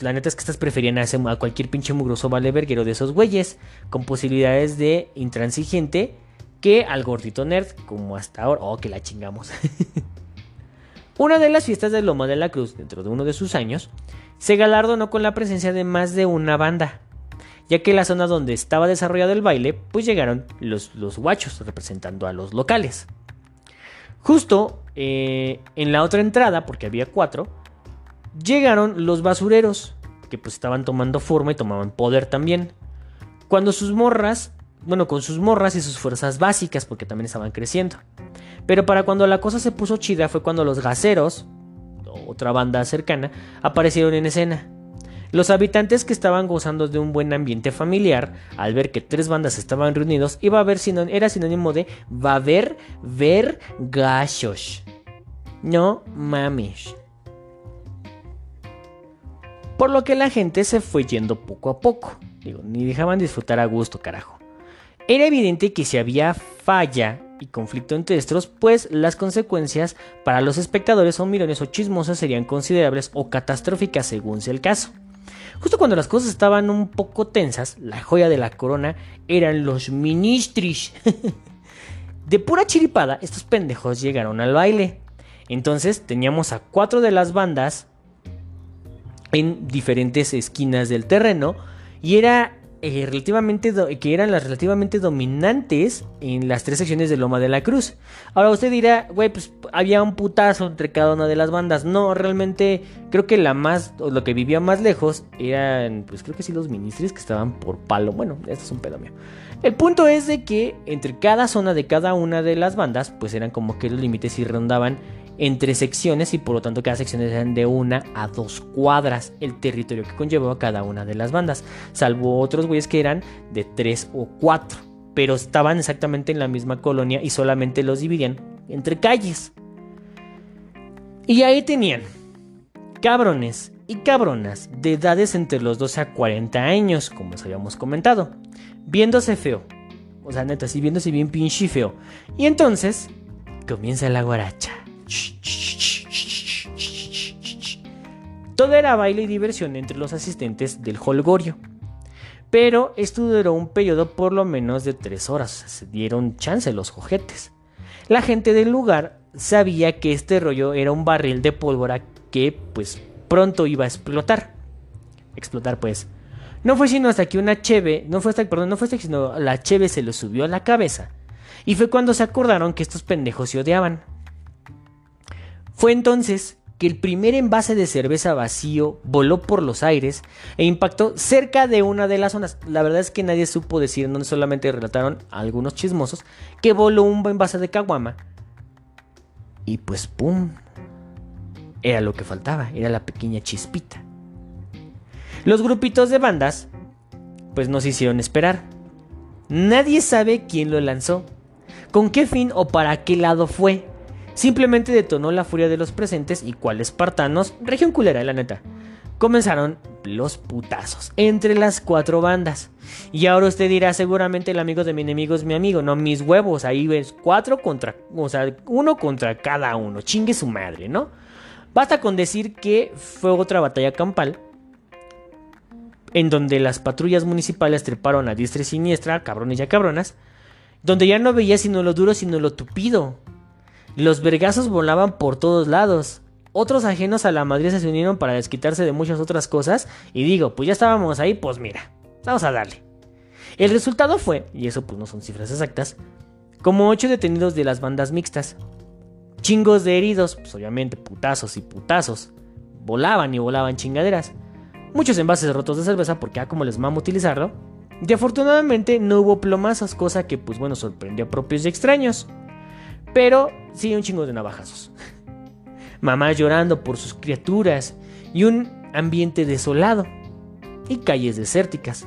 A: la neta es que estas preferían a, a cualquier pinche mugroso vale verguero de esos güeyes. Con posibilidades de intransigente que al gordito nerd, como hasta ahora. Oh, que la chingamos. Una de las fiestas de Loma de la Cruz, dentro de uno de sus años, se galardonó con la presencia de más de una banda, ya que la zona donde estaba desarrollado el baile, pues llegaron los, guachos representando a los locales. Justo eh, en la otra entrada, porque había cuatro, llegaron los basureros, que pues estaban tomando forma y tomaban poder también. Cuando sus morras, bueno, con sus morras y sus fuerzas básicas, porque también estaban creciendo. Pero para cuando la cosa se puso chida fue cuando los gaseros, otra banda cercana, aparecieron en escena. Los habitantes que estaban gozando de un buen ambiente familiar, al ver que tres bandas estaban reunidos, iba a ver era sinónimo de va a haber ver gachos. No mames. Por lo que la gente se fue yendo poco a poco. Digo, ni dejaban disfrutar a gusto, carajo. Era evidente que si había falla y conflicto entre estos, pues las consecuencias para los espectadores o mirones o chismosas serían considerables o catastróficas según sea el caso. Justo cuando las cosas estaban un poco tensas, la joya de la corona eran los ministris. de pura chiripada, estos pendejos llegaron al baile. Entonces teníamos a cuatro de las bandas en diferentes esquinas del terreno y era eh, relativamente que eran las relativamente dominantes en las tres secciones de Loma de la Cruz. Ahora usted dirá, güey, pues había un putazo entre cada una de las bandas. No, realmente creo que la más, o lo que vivía más lejos eran, pues creo que sí los ministros que estaban por palo. Bueno, esto es un pedo mío. El punto es de que entre cada zona de cada una de las bandas, pues eran como que los límites y rondaban entre secciones y por lo tanto cada sección eran de una a dos cuadras el territorio que conllevaba cada una de las bandas, salvo otros güeyes que eran de tres o cuatro, pero estaban exactamente en la misma colonia y solamente los dividían entre calles. Y ahí tenían cabrones y cabronas de edades entre los 12 a 40 años, como os habíamos comentado, viéndose feo. O sea, neta, sí, viéndose bien pinche feo. Y entonces comienza la guaracha. Todo era baile y diversión entre los asistentes del holgorio. Pero esto duró un periodo por lo menos de tres horas, se dieron chance los jojetes. La gente del lugar sabía que este rollo era un barril de pólvora que pues pronto iba a explotar. Explotar pues. No fue sino hasta que una cheve, no fue hasta, perdón, no fue hasta que sino la cheve se lo subió a la cabeza. Y fue cuando se acordaron que estos pendejos se odiaban. Fue entonces que el primer envase de cerveza vacío voló por los aires e impactó cerca de una de las zonas. La verdad es que nadie supo decir, no solamente relataron algunos chismosos, que voló un envase de caguama. Y pues ¡pum! Era lo que faltaba, era la pequeña chispita. Los grupitos de bandas, pues nos hicieron esperar. Nadie sabe quién lo lanzó, con qué fin o para qué lado fue simplemente detonó la furia de los presentes y cuales espartanos, región culera, la neta. Comenzaron los putazos entre las cuatro bandas. Y ahora usted dirá, seguramente el amigo de mi enemigo es mi amigo. No, mis huevos, ahí ves, cuatro contra, o sea, uno contra cada uno. Chingue su madre, ¿no? Basta con decir que fue otra batalla campal. En donde las patrullas municipales treparon a diestra y siniestra, cabrones y cabronas. Donde ya no veía sino lo duro, sino lo tupido. Los vergazos volaban por todos lados. Otros ajenos a la Madrid se unieron para desquitarse de muchas otras cosas. Y digo, pues ya estábamos ahí, pues mira, vamos a darle. El resultado fue, y eso pues no son cifras exactas, como 8 detenidos de las bandas mixtas. Chingos de heridos, pues obviamente putazos y putazos. Volaban y volaban chingaderas. Muchos envases rotos de cerveza porque a como les mamo utilizarlo. Y afortunadamente no hubo plomazos, cosa que pues bueno sorprendió a propios y extraños. Pero sí, un chingo de navajazos. Mamás llorando por sus criaturas y un ambiente desolado y calles desérticas.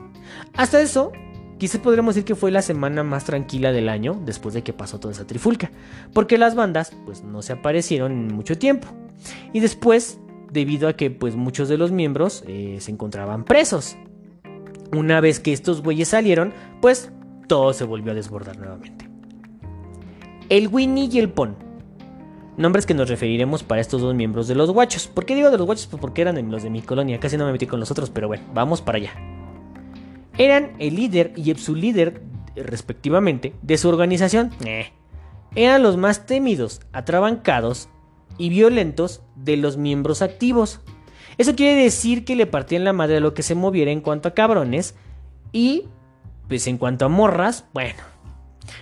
A: Hasta eso, quizás podríamos decir que fue la semana más tranquila del año después de que pasó toda esa trifulca, porque las bandas pues no se aparecieron en mucho tiempo. Y después, debido a que pues muchos de los miembros eh, se encontraban presos. Una vez que estos güeyes salieron, pues todo se volvió a desbordar nuevamente el Winnie y el Pon. Nombres que nos referiremos para estos dos miembros de los guachos. ¿Por qué digo de los guachos? Pues porque eran los de mi colonia. Casi no me metí con los otros, pero bueno, vamos para allá. Eran el líder y el líder, respectivamente, de su organización. Eh. Eran los más temidos, atrabancados y violentos de los miembros activos. Eso quiere decir que le partían la madre a lo que se moviera en cuanto a cabrones. Y, pues en cuanto a morras, bueno,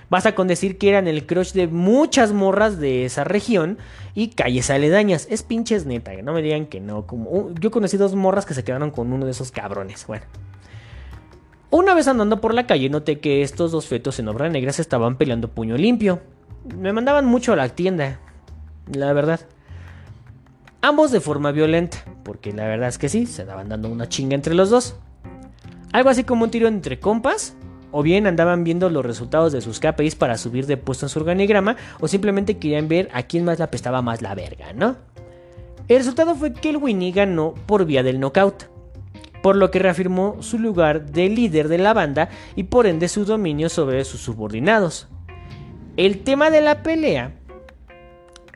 A: Basta con decir que eran el crush de muchas morras de esa región y calles aledañas. Es pinches neta, no me digan que no. Como, uh, yo conocí dos morras que se quedaron con uno de esos cabrones. Bueno. Una vez andando por la calle noté que estos dos fetos en obra negra se estaban peleando puño limpio. Me mandaban mucho a la tienda, la verdad. Ambos de forma violenta, porque la verdad es que sí, se daban dando una chinga entre los dos. Algo así como un tiro entre compas, o bien andaban viendo los resultados de sus KPIs para subir de puesto en su organigrama, o simplemente querían ver a quién más le apestaba más la verga, ¿no? El resultado fue que el Winnie ganó por vía del knockout, por lo que reafirmó su lugar de líder de la banda y por ende su dominio sobre sus subordinados. El tema de la pelea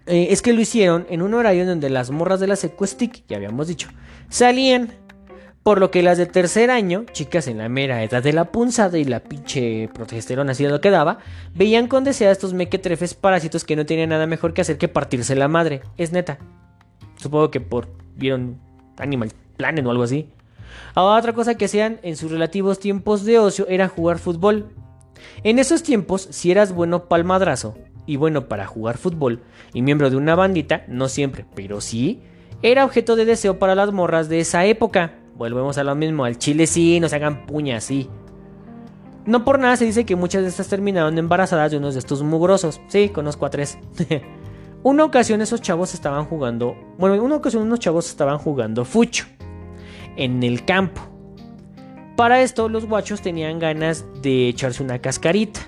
A: eh, es que lo hicieron en un horario en donde las morras de la Sequestic, ya habíamos dicho, salían por lo que las de tercer año, chicas en la mera edad de la punzada y la pinche progesterona así lo que daba, veían con deseo a estos mequetrefes parásitos que no tenían nada mejor que hacer que partirse la madre. Es neta. Supongo que por vieron Animal Planet o algo así. Ahora, otra cosa que hacían en sus relativos tiempos de ocio era jugar fútbol. En esos tiempos, si eras bueno palmadrazo y bueno para jugar fútbol y miembro de una bandita, no siempre, pero sí, era objeto de deseo para las morras de esa época. Volvemos a lo mismo, al chile sí, no se hagan puñas, sí. No por nada se dice que muchas de estas terminaron embarazadas de unos de estos mugrosos. Sí, conozco a tres. una ocasión esos chavos estaban jugando. Bueno, en una ocasión unos chavos estaban jugando fucho. En el campo. Para esto, los guachos tenían ganas de echarse una cascarita.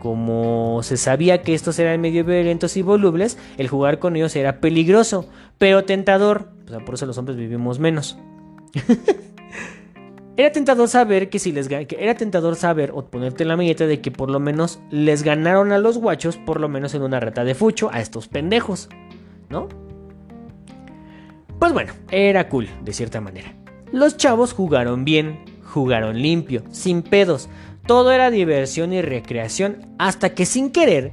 A: Como se sabía que estos eran medio violentos y volubles, el jugar con ellos era peligroso, pero tentador. Por eso los hombres vivimos menos. era tentador saber que si les era tentador saber o ponerte la milleta de que por lo menos les ganaron a los guachos por lo menos en una reta de fucho a estos pendejos, ¿no? Pues bueno, era cool de cierta manera. Los chavos jugaron bien, jugaron limpio, sin pedos. Todo era diversión y recreación hasta que sin querer,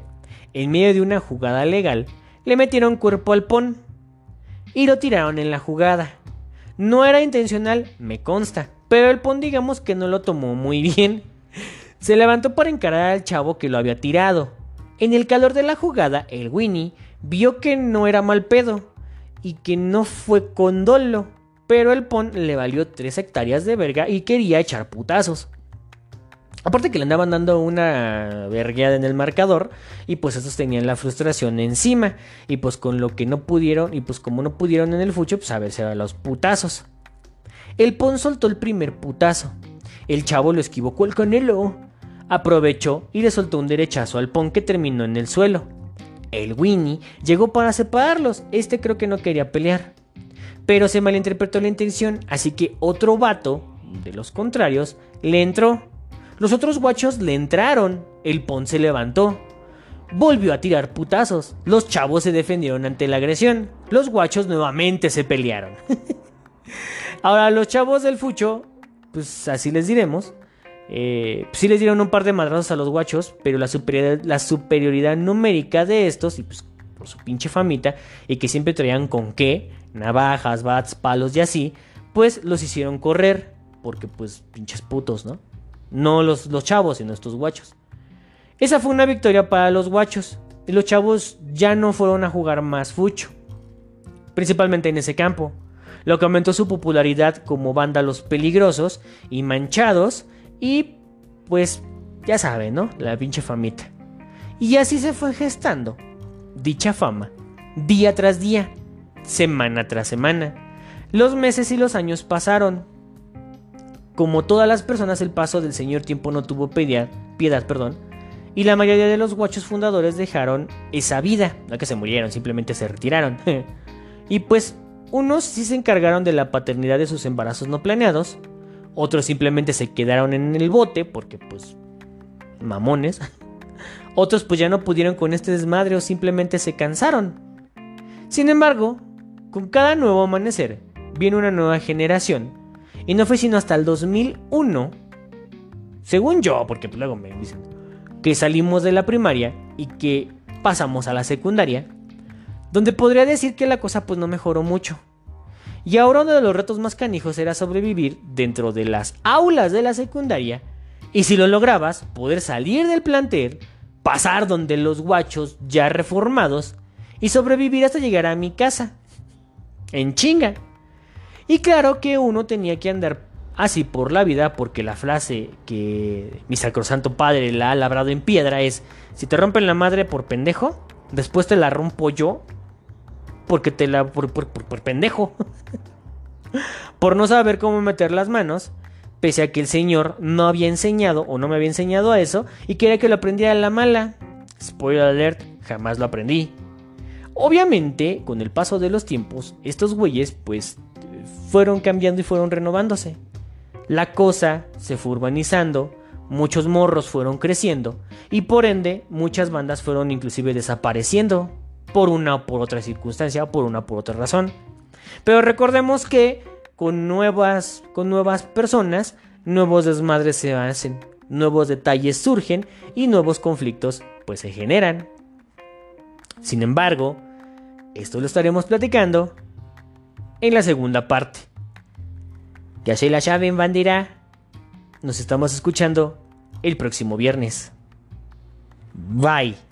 A: en medio de una jugada legal, le metieron cuerpo al pon y lo tiraron en la jugada. No era intencional, me consta, pero el pon digamos que no lo tomó muy bien. Se levantó para encarar al chavo que lo había tirado. En el calor de la jugada, el Winnie vio que no era mal pedo y que no fue con dolo, pero el pon le valió 3 hectáreas de verga y quería echar putazos. Aparte que le andaban dando una vergueada en el marcador y pues estos tenían la frustración encima y pues con lo que no pudieron y pues como no pudieron en el fucho pues a verse a los putazos. El Pon soltó el primer putazo. El chavo lo esquivó el canelo. Aprovechó y le soltó un derechazo al Pon que terminó en el suelo. El Winnie llegó para separarlos. Este creo que no quería pelear. Pero se malinterpretó la intención, así que otro vato, de los contrarios, le entró los otros guachos le entraron. El pon se levantó. Volvió a tirar putazos. Los chavos se defendieron ante la agresión. Los guachos nuevamente se pelearon. Ahora, los chavos del fucho, pues así les diremos. Eh, sí les dieron un par de madrazos a los guachos, pero la superioridad, la superioridad numérica de estos, y pues por su pinche famita, y que siempre traían con qué, navajas, bats, palos y así, pues los hicieron correr, porque pues pinches putos, ¿no? No los, los chavos, sino estos guachos. Esa fue una victoria para los guachos. Y los chavos ya no fueron a jugar más fucho. Principalmente en ese campo. Lo que aumentó su popularidad como vándalos peligrosos y manchados. Y pues ya saben, ¿no? La pinche famita. Y así se fue gestando dicha fama. Día tras día. Semana tras semana. Los meses y los años pasaron. Como todas las personas, el paso del señor tiempo no tuvo piedad, piedad perdón, y la mayoría de los guachos fundadores dejaron esa vida, no que se murieron, simplemente se retiraron. y pues unos sí se encargaron de la paternidad de sus embarazos no planeados, otros simplemente se quedaron en el bote porque pues mamones. Otros pues ya no pudieron con este desmadre o simplemente se cansaron. Sin embargo, con cada nuevo amanecer viene una nueva generación y no fue sino hasta el 2001, según yo, porque pues luego me dicen, que salimos de la primaria y que pasamos a la secundaria, donde podría decir que la cosa pues no mejoró mucho. Y ahora uno de los retos más canijos era sobrevivir dentro de las aulas de la secundaria y si lo lograbas, poder salir del plantel, pasar donde los guachos ya reformados y sobrevivir hasta llegar a mi casa. En chinga. Y claro que uno tenía que andar así por la vida porque la frase que mi sacrosanto padre la ha labrado en piedra es, si te rompen la madre por pendejo, después te la rompo yo porque te la... por, por, pendejo. por no saber cómo meter las manos, pese a que el señor no había enseñado o no me había enseñado a eso y quería que lo aprendiera a la mala. Spoiler alert, jamás lo aprendí. Obviamente, con el paso de los tiempos, estos güeyes pues fueron cambiando y fueron renovándose. La cosa se fue urbanizando, muchos morros fueron creciendo y por ende muchas bandas fueron inclusive desapareciendo por una o por otra circunstancia o por una o por otra razón. Pero recordemos que con nuevas, con nuevas personas, nuevos desmadres se hacen, nuevos detalles surgen y nuevos conflictos pues se generan. Sin embargo, esto lo estaremos platicando en la segunda parte. Ya se la llave en bandera. Nos estamos escuchando el próximo viernes. Bye.